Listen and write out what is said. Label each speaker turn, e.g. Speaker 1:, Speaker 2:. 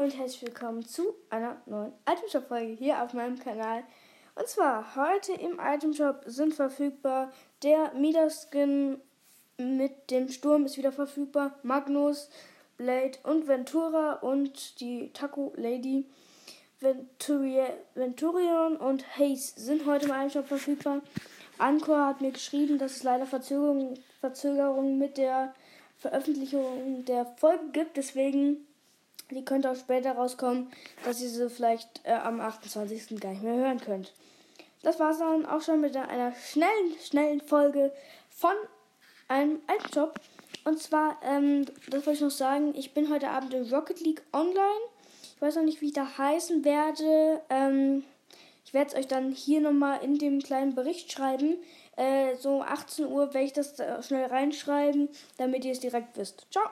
Speaker 1: und herzlich willkommen zu einer neuen Itemshop-Folge hier auf meinem Kanal. Und zwar heute im Itemshop sind verfügbar der Midas-Skin mit dem Sturm ist wieder verfügbar, Magnus, Blade und Ventura und die Taco Lady. Venturion und Haze sind heute im Itemshop verfügbar. Anchor hat mir geschrieben, dass es leider Verzögerungen Verzögerung mit der Veröffentlichung der Folge gibt, deswegen die könnte auch später rauskommen, dass ihr sie vielleicht äh, am 28. gar nicht mehr hören könnt. Das war es dann auch schon mit einer schnellen, schnellen Folge von einem Job. Und zwar, ähm, das wollte ich noch sagen, ich bin heute Abend in Rocket League online. Ich weiß noch nicht, wie ich da heißen werde. Ähm, ich werde es euch dann hier nochmal in dem kleinen Bericht schreiben. Äh, so 18 Uhr werde ich das schnell reinschreiben, damit ihr es direkt wisst. Ciao!